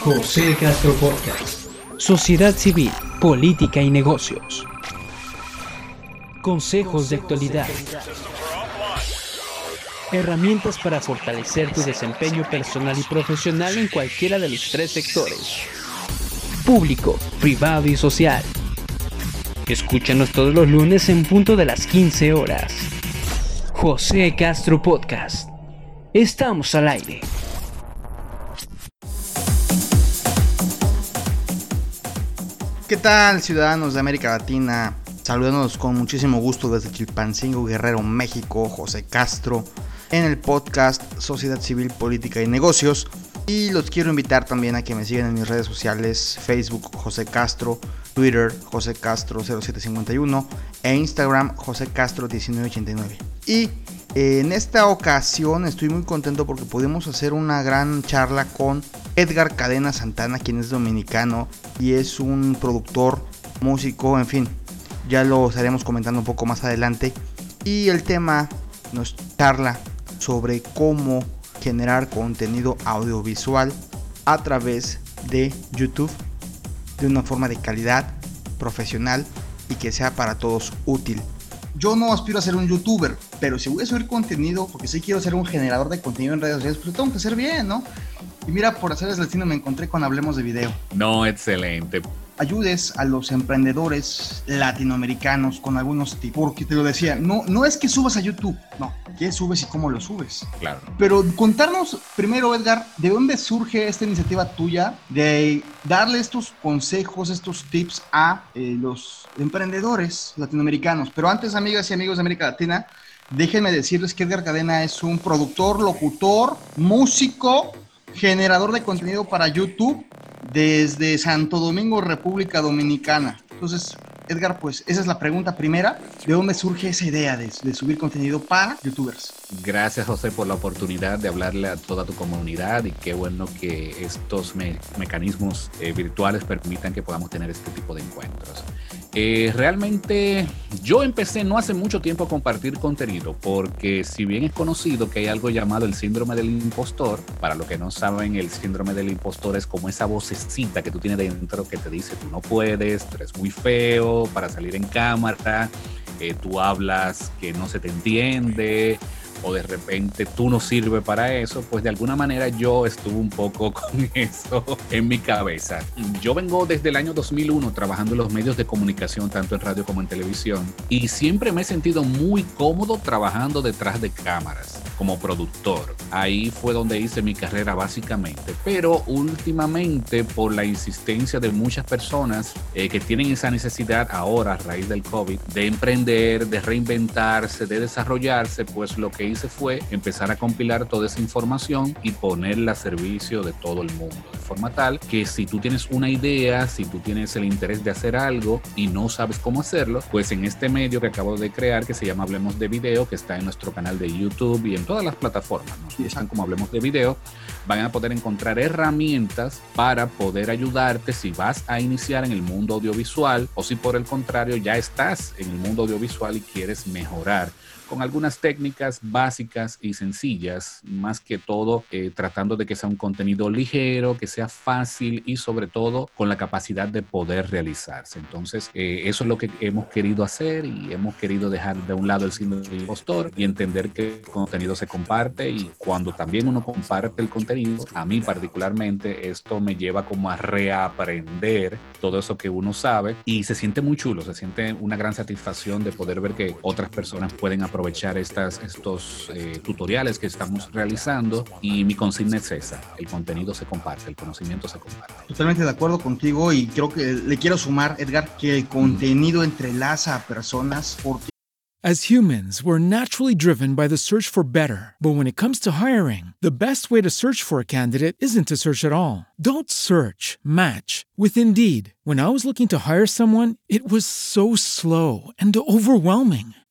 José Castro Podcast. Sociedad civil, política y negocios. Consejos de actualidad. Herramientas para fortalecer tu desempeño personal y profesional en cualquiera de los tres sectores. Público, privado y social. Escúchanos todos los lunes en punto de las 15 horas. José Castro Podcast. Estamos al aire. ¿Qué tal, ciudadanos de América Latina? Saludándonos con muchísimo gusto desde Chilpancingo, Guerrero, México, José Castro, en el podcast Sociedad Civil, Política y Negocios. Y los quiero invitar también a que me sigan en mis redes sociales, Facebook José Castro, Twitter José Castro 0751 e Instagram José Castro 1989. Y en esta ocasión estoy muy contento porque pudimos hacer una gran charla con Edgar Cadena Santana, quien es dominicano y es un productor, músico, en fin, ya lo estaremos comentando un poco más adelante. Y el tema nos charla sobre cómo generar contenido audiovisual a través de YouTube de una forma de calidad, profesional y que sea para todos útil yo no aspiro a ser un youtuber, pero si voy a subir contenido, porque sí quiero ser un generador de contenido en redes sociales, pues tengo que hacer bien, ¿no? Y mira, por hacer el me encontré con Hablemos de Video. No, excelente ayudes a los emprendedores latinoamericanos con algunos tips. Porque te lo decía, no, no es que subas a YouTube, no, qué subes y cómo lo subes. Claro. Pero contarnos primero, Edgar, ¿de dónde surge esta iniciativa tuya de darle estos consejos, estos tips a eh, los emprendedores latinoamericanos? Pero antes, amigas y amigos de América Latina, déjenme decirles que Edgar Cadena es un productor, locutor, músico, generador de contenido para YouTube desde Santo Domingo, República Dominicana. Entonces, Edgar, pues esa es la pregunta primera. ¿De dónde surge esa idea de, subir contenido para youtubers? Gracias, José, por la oportunidad de hablarle a toda tu comunidad y qué bueno que estos mecanismos eh, virtuales permitan que podamos tener este tipo de encuentros. Eh, realmente yo empecé no hace mucho tiempo a compartir contenido porque si bien es conocido que hay algo llamado el síndrome del impostor, para los que no saben el síndrome del impostor es como esa vocecita que tú tienes dentro que te dice tú no puedes, tú eres muy feo para salir en cámara, eh, tú hablas que no se te entiende o de repente tú no sirves para eso, pues de alguna manera yo estuve un poco con eso en mi cabeza. Yo vengo desde el año 2001 trabajando en los medios de comunicación, tanto en radio como en televisión, y siempre me he sentido muy cómodo trabajando detrás de cámaras como productor. Ahí fue donde hice mi carrera básicamente, pero últimamente por la insistencia de muchas personas eh, que tienen esa necesidad ahora a raíz del COVID de emprender, de reinventarse, de desarrollarse, pues lo que hice fue empezar a compilar toda esa información y ponerla a servicio de todo el mundo forma tal que si tú tienes una idea, si tú tienes el interés de hacer algo y no sabes cómo hacerlo, pues en este medio que acabo de crear que se llama Hablemos de Video, que está en nuestro canal de YouTube y en todas las plataformas, ¿no? como Hablemos de Video, van a poder encontrar herramientas para poder ayudarte si vas a iniciar en el mundo audiovisual o si por el contrario ya estás en el mundo audiovisual y quieres mejorar con algunas técnicas básicas y sencillas, más que todo eh, tratando de que sea un contenido ligero, que sea fácil y sobre todo con la capacidad de poder realizarse. Entonces, eh, eso es lo que hemos querido hacer y hemos querido dejar de un lado el síndrome del impostor y entender que el contenido se comparte y cuando también uno comparte el contenido, a mí particularmente esto me lleva como a reaprender todo eso que uno sabe y se siente muy chulo, se siente una gran satisfacción de poder ver que otras personas pueden aprovechar aprovechar estas, estos eh, tutoriales que estamos realizando y mi consigna es esa, el contenido se comparte, el conocimiento se comparte. Totalmente de acuerdo contigo y creo que le quiero sumar, Edgar, que el contenido entrelaza a personas porque As humans, we're naturally driven by the search for better. But when it comes to hiring, the best way to search for a candidate isn't to search at all. Don't search, match with Indeed. When I was looking to hire someone, it was so slow and overwhelming.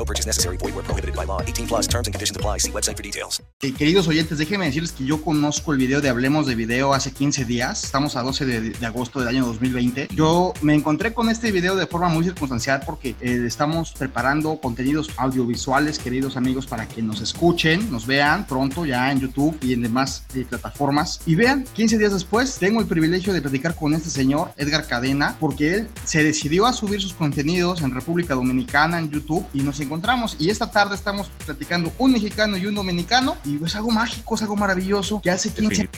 No purchase necessary. Void where prohibited by law. 18 plus terms and conditions apply. See website for details. Eh, queridos oyentes, déjenme decirles que yo conozco el video de Hablemos de Video hace 15 días. Estamos a 12 de, de agosto del año 2020. Yo me encontré con este video de forma muy circunstancial porque eh, estamos preparando contenidos audiovisuales, queridos amigos, para que nos escuchen, nos vean pronto ya en YouTube y en demás eh, plataformas. Y vean, 15 días después, tengo el privilegio de platicar con este señor, Edgar Cadena, porque él se decidió a subir sus contenidos en República Dominicana, en YouTube, y nos encontramos. Y esta tarde estamos platicando un mexicano y un dominicano. Y es algo mágico, es algo maravilloso que hace 15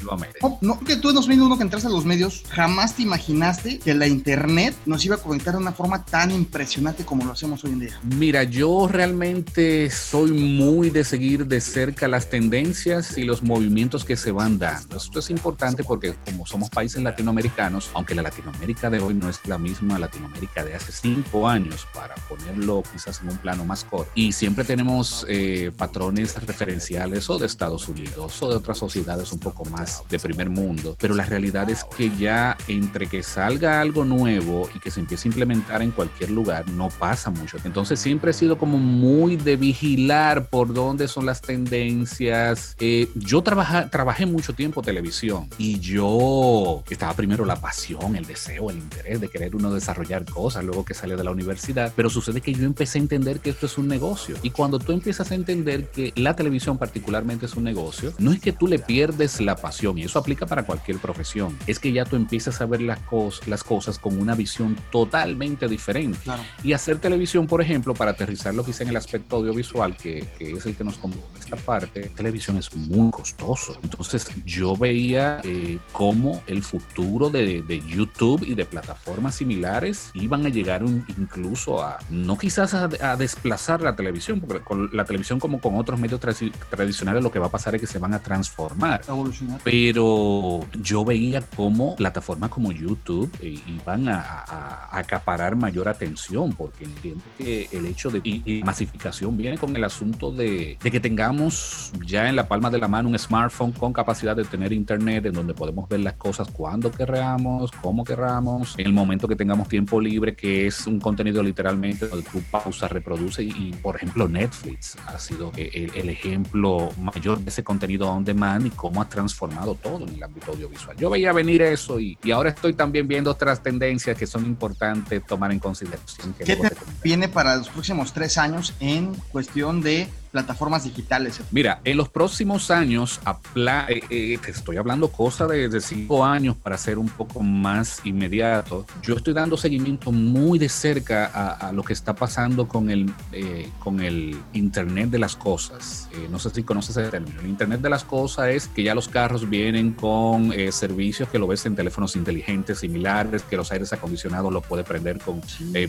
no, no, que tú en 2001 que entraste a los medios, jamás te imaginaste que la internet nos iba a conectar de una forma tan impresionante como lo hacemos hoy en día. Mira, yo realmente soy muy de seguir de cerca las tendencias y los movimientos que se van dando. Esto es importante porque como somos países latinoamericanos, aunque la Latinoamérica de hoy no es la misma Latinoamérica de hace cinco años, para ponerlo quizás en un plano más corto, y siempre tenemos eh, patrones referenciales o de Estados Unidos o de otras sociedades un poco más de primer mundo, pero la realidad es que ya entre que salga algo nuevo y que se empiece a implementar en cualquier lugar, no pasa mucho. Entonces siempre he sido como muy de vigilar por dónde son las tendencias. Eh, yo trabaja, trabajé mucho tiempo televisión y yo estaba primero la pasión, el deseo, el interés de querer uno desarrollar cosas luego que sale de la universidad, pero sucede que yo empecé a entender que esto es un negocio. Y cuando tú empiezas a entender que la televisión particularmente es un negocio, no es que tú le pierdes la pasión, y eso aplica para cualquier profesión, es que ya tú empiezas a ver las, cos las cosas con una visión totalmente diferente. Claro. Y hacer televisión, por ejemplo, para aterrizarlo quizá en el aspecto audiovisual, que, que es el que nos compone esta parte, televisión es muy costoso. Entonces yo veía eh, cómo el futuro de, de, YouTube y de plataformas similares iban a llegar un, incluso a, no quizás a, a, desplazar la televisión, porque con la televisión como con otros medios tra tradicionales lo que va a pasar es que se van a transformar. Evolucionar. Pero yo veía cómo plataformas como YouTube eh, iban a, a, acaparar mayor atención, porque entiendo que el hecho de y, y masificación viene con el asunto de, de que tengamos ya en la palma de la mano un smartphone con capacidad de tener internet en donde podemos ver las cosas cuando querramos, cómo queramos, en el momento que tengamos tiempo libre, que es un contenido literalmente donde tú pausas, reproduce y, y, por ejemplo Netflix ha sido el, el, ejemplo mayor de ese contenido on demand y cómo ha transformado todo en el ámbito audiovisual. Yo veía venir eso y, y ahora estoy también viendo otras tendencias que son importantes tomar en consideración. Que ¿Qué te viene para los próximos tres años en cuestión de plataformas digitales? Mira, en los próximos años, eh, eh, te estoy hablando cosas de, de, cinco años para ser un poco más inmediato. Yo estoy dando seguimiento muy de cerca a, a lo que está pasando con el, eh, con el Internet de las Cosas. No sé si conoces ese término. El Internet de las Cosas es que ya los carros vienen con servicios que lo ves en teléfonos inteligentes similares, que los aires acondicionados lo puede prender con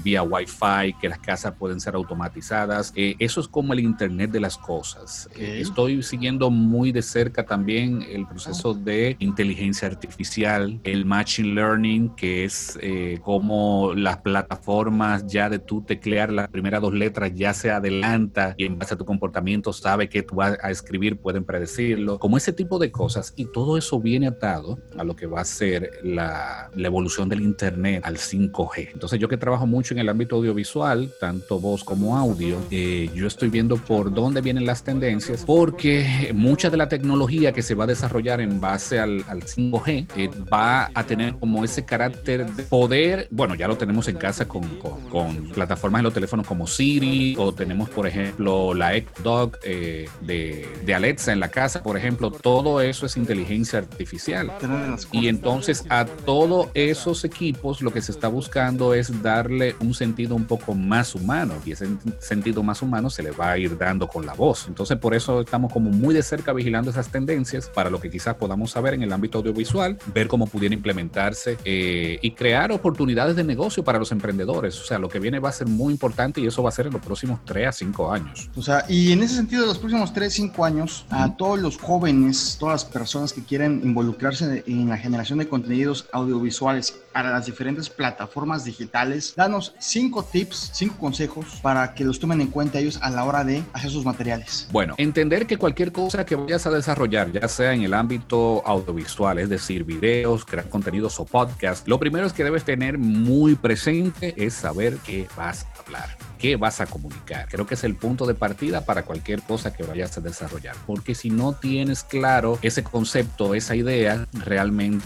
vía Wi-Fi, que las casas pueden ser automatizadas. eso es como el Internet de las cosas. Okay. Eh, estoy siguiendo muy de cerca también el proceso de inteligencia artificial, el machine learning, que es eh, como las plataformas ya de tú teclear las primeras dos letras ya se adelanta y en base a tu comportamiento sabe que tú vas a escribir, pueden predecirlo, como ese tipo de cosas. Y todo eso viene atado a lo que va a ser la, la evolución del Internet al 5G. Entonces yo que trabajo mucho en el ámbito audiovisual, tanto voz como audio, eh, yo estoy viendo por dónde dónde vienen las tendencias, porque mucha de la tecnología que se va a desarrollar en base al, al 5G eh, va a tener como ese carácter de poder, bueno, ya lo tenemos en casa con, con, plataformas de los teléfonos como Siri, o tenemos, por ejemplo, la Dog eh, de, de, Alexa en la casa, por ejemplo, todo eso es inteligencia artificial. Y entonces a todos esos equipos lo que se está buscando es darle un sentido un poco más humano, y ese sentido más humano se le va a ir dando con la voz. Entonces, por eso estamos como muy de cerca vigilando esas tendencias para lo que quizás podamos saber en el ámbito audiovisual, ver cómo pudiera implementarse eh, y crear oportunidades de negocio para los emprendedores. O sea, lo que viene va a ser muy importante y eso va a ser en los próximos 3 a 5 años. O sea, y en ese sentido, los próximos 3 a 5 años, uh -huh. a todos los jóvenes, todas las personas que quieren involucrarse en la generación de contenidos audiovisuales para las diferentes plataformas digitales, danos 5 tips, 5 consejos para que los tomen en cuenta ellos a la hora de hacer sus materiales? Bueno, entender que cualquier cosa que vayas a desarrollar, ya sea en el ámbito audiovisual, es decir, videos, crear contenidos o podcast, lo primero es que debes tener muy presente es saber qué vas a hablar qué vas a comunicar. Creo que es el punto de partida para cualquier cosa que vayas a desarrollar, porque si no tienes claro ese concepto, esa idea, realmente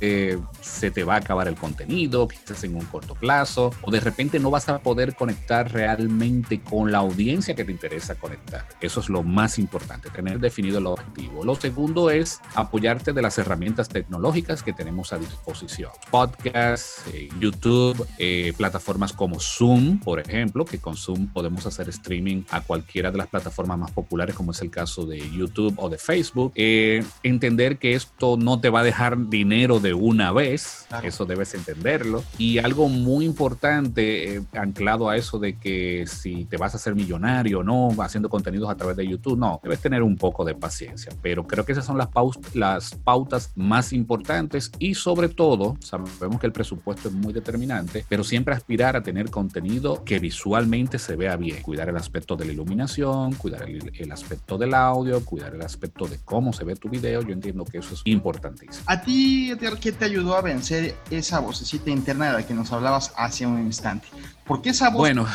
Eh, se te va a acabar el contenido, quizás en un corto plazo, o de repente no vas a poder conectar realmente con la audiencia que te interesa conectar. Eso es lo más importante, tener definido el objetivo. Lo segundo es apoyarte de las herramientas tecnológicas que tenemos a disposición. Podcasts, eh, YouTube, eh, plataformas como Zoom, por ejemplo, que con Zoom podemos hacer streaming a cualquiera de las plataformas más populares, como es el caso de YouTube o de Facebook. entender que esto no te va a dejar dinero de una vez, eso debes entenderlo. Y algo muy importante, eh, anclado a eso de que si te vas a hacer millonario o no, haciendo contenidos a través de YouTube, no, debes tener un poco de paciencia. Pero creo que esas son las, las pautas más importantes y sobre todo, sabemos que el presupuesto es muy determinante, pero siempre aspirar a tener contenido que visualmente se vea bien. Cuidar el aspecto de la iluminación, cuidar el, el aspecto del audio, cuidar el aspecto de cómo se ve tu video. Yo entiendo que eso es importantísimo. A ti, ¿qué te ayudó a vencer esa vocecita interna de la que nos hablabas hace un instante? Porque esa voz bueno.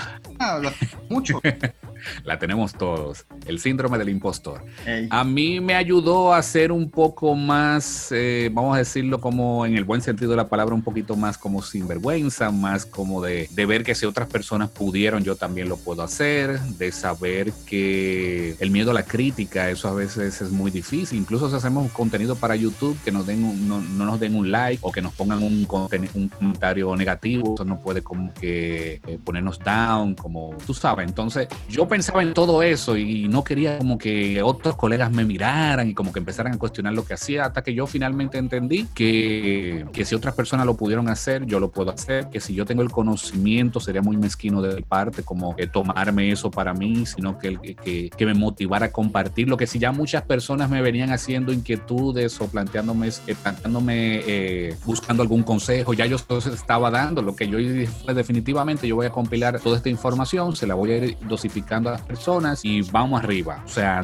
mucho. la tenemos todos, el síndrome del impostor. A mí me ayudó a ser un poco más, eh, vamos a decirlo como en el buen sentido de la palabra, un poquito más como sinvergüenza, más como de, de ver que si otras personas pudieron, yo también lo puedo hacer, de saber que el miedo a la crítica, eso a veces es muy difícil, incluso si hacemos contenido para YouTube, que nos den un, no, no, nos den un like o que nos pongan un, un comentario negativo, eso no puede como que eh, ponernos down, como tú sabes, entonces yo pensaba en todo eso y no quería como que otros colegas me miraran y como que empezaran a cuestionar lo que hacía hasta que yo finalmente entendí que, que si otras personas lo pudieron hacer, yo lo puedo hacer, que si yo tengo el conocimiento sería muy mezquino de mi parte como eh, tomarme eso para mí, sino que, que, que, me motivara a compartir lo que si ya muchas personas me venían haciendo inquietudes o planteándome, eh, planteándome eh, buscando algún consejo, ya yo estaba dando, lo que yo dije fue definitivamente yo voy a compilar toda esta información, se la voy a ir dosificando a las personas y vamos arriba. O sea,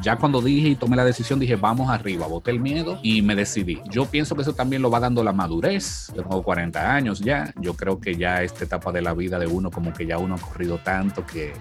ya cuando dije y tomé la decisión, dije vamos arriba, boté el miedo y me decidí. Yo pienso que eso también lo va dando la madurez. Yo tengo 40 años ya. Yo creo que ya esta etapa de la vida de uno, como que ya uno ha corrido tanto que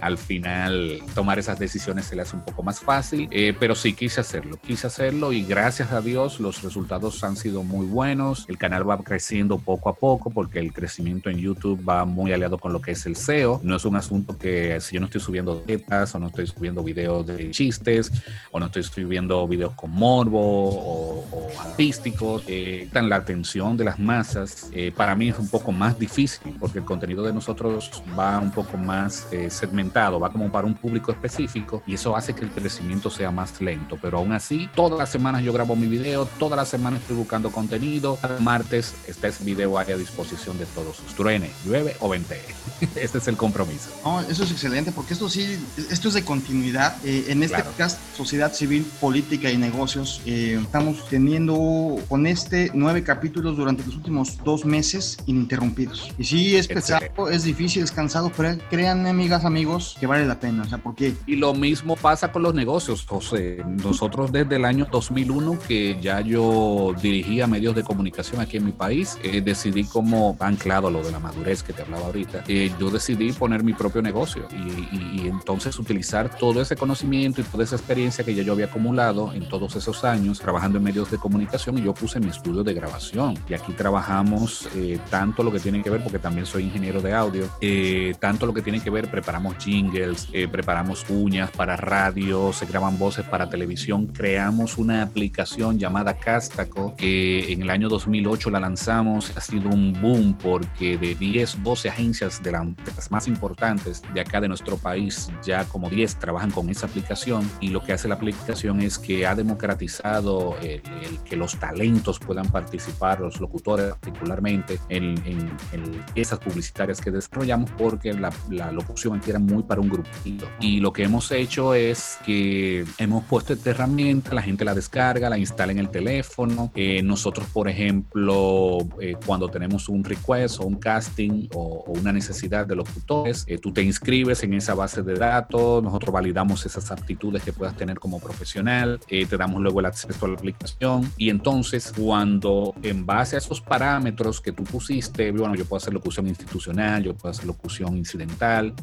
al final tomar esas decisiones se le hace un poco más fácil. Eh, pero sí quise hacerlo, quise hacerlo y gracias a Dios los resultados han sido muy buenos. El canal va creciendo poco a poco porque el crecimiento en YouTube va muy aliado con lo que es el SEO. No es un asunto que si yo no estoy subiendo dietas o no estoy subiendo videos de chistes o no estoy subiendo videos con morbo o, o artísticos, eh, la atención de las masas. Eh, para mí es un poco más difícil porque el contenido de nosotros va un poco más eh, segmentado, va como para un público específico y eso hace que el crecimiento sea más lento. Pero aún así, todas las semanas yo grabo mi video, todas las semanas estoy buscando contenido. Cada martes está ese video a disposición de todos truene, llueve o vente. este es el compromiso. No, eso es excelente porque esto sí, esto es de continuidad. Eh, en este claro. podcast, Sociedad Civil, Política y Negocios, eh, estamos teniendo con este nueve capítulos durante los últimos dos meses ininterrumpidos. Y sí, es pesado, excelente. es difícil, es cansado, pero créanme, amigas, amigos, que vale la pena. O sea, porque... Y lo mismo pasa con los negocios, José. Nosotros desde el año 2001, que ya yo dirigía medios de comunicación aquí en mi país, eh, decidí como anclado lo de la madurez que te hablaba ahorita, eh, yo decidí poner mi propio negocio y, y, y, entonces utilizar todo ese conocimiento y toda esa experiencia que ya yo había acumulado en todos esos años trabajando en medios de comunicación y yo puse mi estudio de grabación. Y aquí trabajamos eh, tanto lo que tiene que ver, porque también soy ingeniero de audio, eh, tanto lo que tiene que ver, preparamos jingles, eh, preparamos uñas para radio, se graban voces para televisión, creamos una aplicación llamada Castaco que en el año 2008 la lanzamos, ha sido un boom porque de 10, 12 agencias de, la, de las más importantes de acá de nuestro país ya como 10 trabajan con esa aplicación y lo que hace la aplicación es que ha democratizado el, el que los talentos puedan participar, los locutores particularmente, en, en, en esas publicitarias que desarrollamos porque la, la locución aquí era muy para un grupito. Y lo que hemos hecho es que hemos puesto esta herramienta, la gente la descarga, la instala en el teléfono. Eh, nosotros, por ejemplo, eh, cuando tenemos un request o un casting o, o una necesidad de locutores, eh, tú te inscribes en esa base de datos, nosotros validamos esas aptitudes que puedas tener como profesional, eh, te damos luego el acceso a la aplicación y entonces cuando en base a esos parámetros que tú pusiste, bueno, yo puedo hacer locución institucional, yo puedo hacer locución incidental,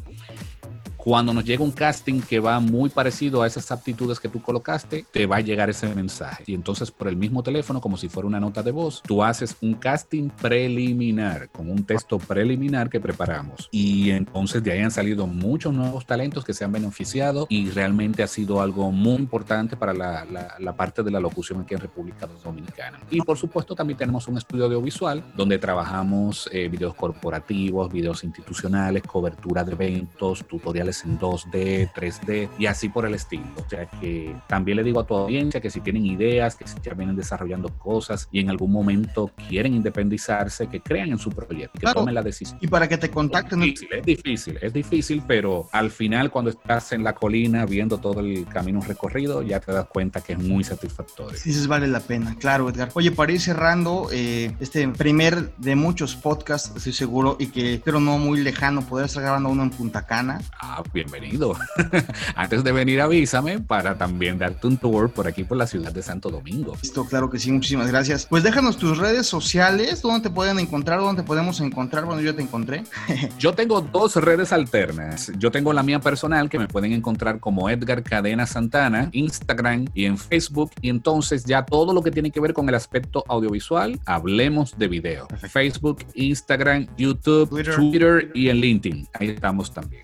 cuando nos llega un casting que va muy parecido a esas aptitudes que tú colocaste, te va a llegar ese mensaje. Y entonces por el mismo teléfono, como si fuera una nota de voz, tú haces un casting preliminar con un texto preliminar que preparamos. Y entonces de ahí han salido muchos nuevos talentos que se han beneficiado y realmente ha sido algo muy importante para la, la, la parte de la locución aquí en República Dominicana. Y por supuesto también tenemos un estudio audiovisual donde trabajamos eh, videos corporativos, videos institucionales, cobertura de eventos, tutoriales en 2D, 3D y así por el estilo. O sea que también le digo a tu audiencia que si tienen ideas, que si ya vienen desarrollando cosas y en algún momento quieren independizarse, que crean en su proyecto, que Claro. tomen la decisión. Y para que te contacten. Es difícil, es difícil, es difícil, pero al final cuando estás en la colina viendo todo el camino recorrido, ya te das cuenta que es muy satisfactorio. Dices, vale la pena, claro, Edgar. Oye, para ir cerrando, eh, este primer de muchos podcasts, estoy seguro, y que pero no muy lejano, poder estar grabando uno en Punta Cana. Ah, bienvenido. Antes de venir avísame para también darte un tour por aquí por la ciudad de Santo Domingo. Listo, claro que sí, muchísimas gracias. Pues déjanos tus redes sociales, dónde te pueden encontrar, dónde te podemos encontrar. Bueno, yo te encontré. Yo tengo dos redes alternas. Yo tengo la mía personal que me pueden encontrar como Edgar Cadena Santana, Instagram y en Facebook. Y entonces ya todo lo que tiene que ver con el aspecto audiovisual, hablemos de video. Facebook, Instagram, YouTube, Twitter. Twitter y en LinkedIn. Ahí estamos también.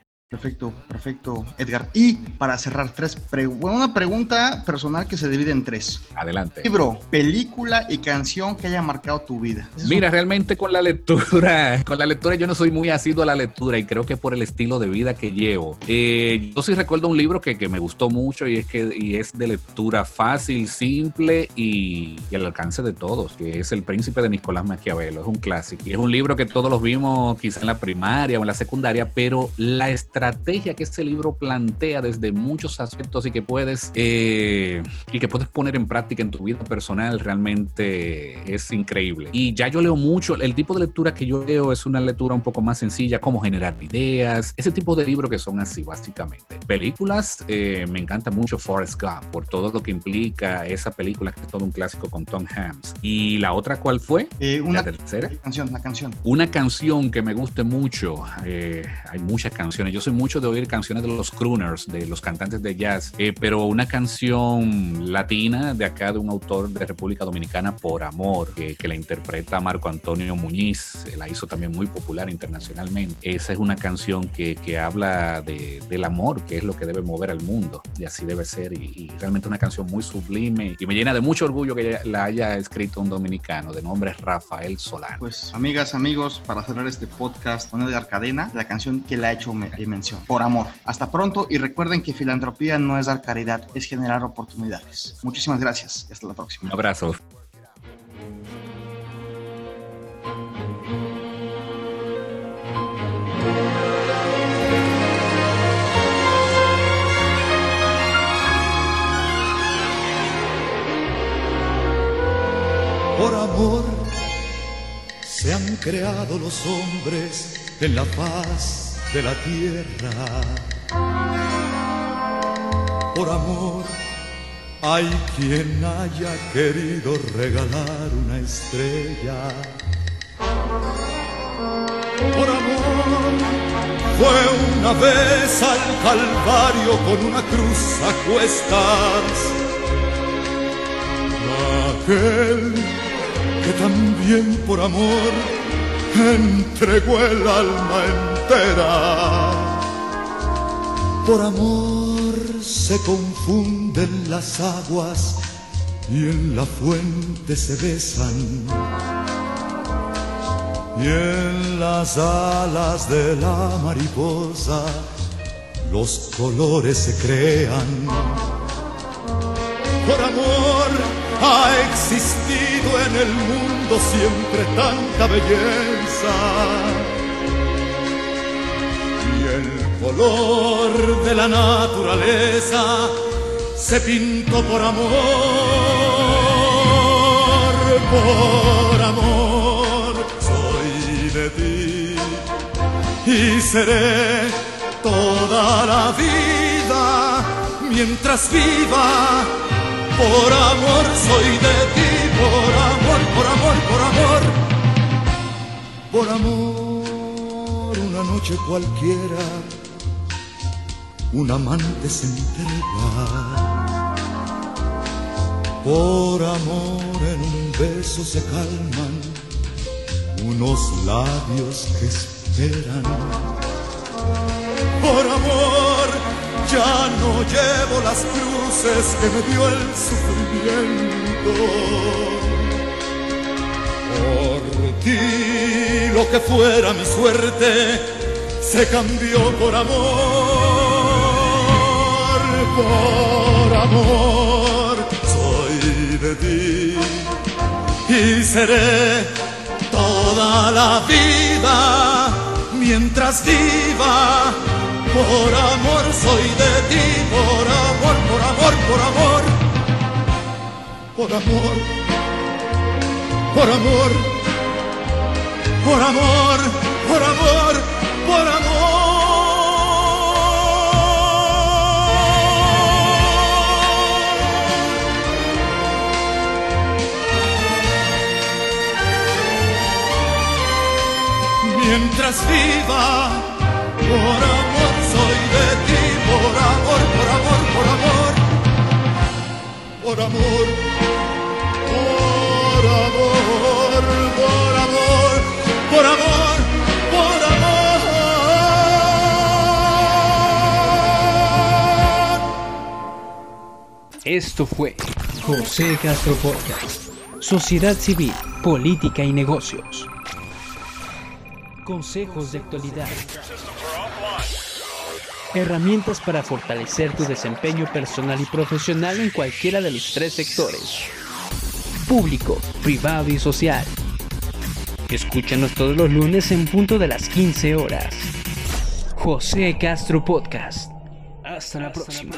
Perfecto, perfecto, Edgar. Y para cerrar, tres pre una pregunta personal que se divide en tres. Adelante. Libro, película y canción que haya marcado tu vida. Mira, realmente con la lectura, con la lectura yo no soy muy asiduo a la lectura y creo que por el estilo de vida que llevo. Eh, yo sí recuerdo un libro que, que, me gustó mucho y es que y es de lectura fácil, simple y, y, al alcance de todos, que es El Príncipe de Nicolás Maquiavelo. Es un clásico. Y es un libro que todos los vimos quizá en la primaria o en la secundaria, pero la estrategia que este libro plantea desde muchos aspectos y que puedes eh, y que puedes poner en práctica en tu vida personal realmente es increíble. Y ya yo leo mucho, el tipo de lectura que yo leo es una lectura un poco más sencilla, como generar ideas, ese tipo de libros que son así básicamente. Películas, eh, me encanta mucho Forrest Gump por todo lo que implica esa película que es todo un clásico con Tom Hanks. Y la otra, ¿cuál fue? Eh, una la tercera. Canción, una canción. Una canción que me guste mucho. Eh, hay muchas canciones. Yo soy mucho de oír canciones de los crooners, de los cantantes de jazz, eh, pero una canción latina de acá de un autor de República Dominicana, Por Amor, que, que la interpreta Marco Antonio Muñiz, la hizo también muy popular internacionalmente. Esa es una canción que, que habla de, del amor, que es lo que debe mover al mundo, y así debe ser, y, y, realmente una canción muy sublime, y me llena de mucho orgullo que la haya escrito un dominicano, de nombre Rafael Solano. Pues, amigas, amigos, para cerrar este podcast con Edgar Cadena, la canción que le ha hecho Por Amor. Hasta pronto, y recuerden que filantropía no es dar caridad, es generar oportunidades. Muchísimas gracias, y hasta la próxima. Un abrazo. Por amor se han creado los hombres en la paz de la tierra. Por amor hay quien haya querido regalar una estrella. Por amor fue una vez al Calvario con una cruz a cuestas. Aquel que también por amor entregó el alma Por amor se confunden las aguas y en la fuente se besan. Y en las alas de la mariposa los colores se crean. Por amor ha existido en el mundo siempre tanta belleza. Color de la naturaleza se pintó por amor, por amor. Soy de ti y seré toda la vida mientras viva por amor soy de ti, por amor, por amor, por amor. Por amor, una noche cualquiera, un amante se entrega. Por amor en un beso se calman unos labios que esperan. Por amor ya no llevo las cruces que me dio el sufrimiento. Por ti lo que fuera mi suerte se cambió por amor, por amor. Soy de ti y seré toda la vida mientras viva por amor soy de ti, por amor, por amor, por amor, por amor, por amor, por amor, por amor, por amor. mientras viva. Por amor soy de ti, por amor, por amor, por amor, por amor, por amor, por amor, por amor, por amor. Esto fue José Castro Podcast, Sociedad Civil, Política y Negocios. Consejos de actualidad. Herramientas para fortalecer tu desempeño personal y profesional en cualquiera de los tres sectores. Público, privado y social. Escúchanos todos los lunes en punto de las 15 horas. José Castro Podcast. Hasta la próxima.